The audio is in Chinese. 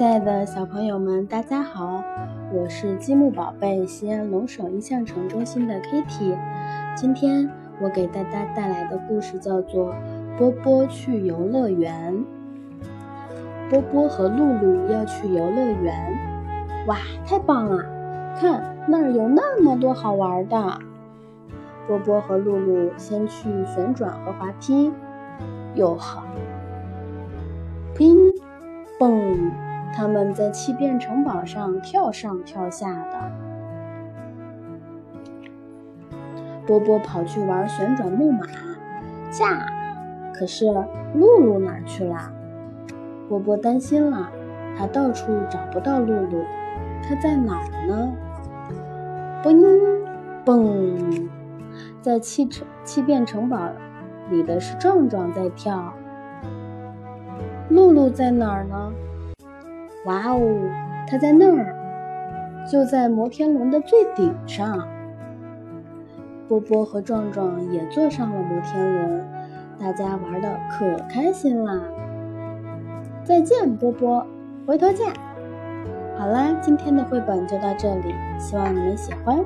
亲爱的小朋友们，大家好，我是积木宝贝西安龙首印象城中心的 Kitty。今天我给大家带来的故事叫做《波波去游乐园》。波波和露露要去游乐园，哇，太棒了！看那儿有那么多好玩的。波波和露露先去旋转和滑梯，哟呵，乒蹦。他们在气变城堡上跳上跳下的。波波跑去玩旋转木马，驾！可是露露哪去了？波波担心了，他到处找不到露露，她在哪儿呢？嘣嘣，在气城气变城堡里的是壮壮在跳。露露在哪儿呢？哇哦，它在那儿，就在摩天轮的最顶上。波波和壮壮也坐上了摩天轮，大家玩的可开心啦！再见，波波，回头见。好啦，今天的绘本就到这里，希望你们喜欢。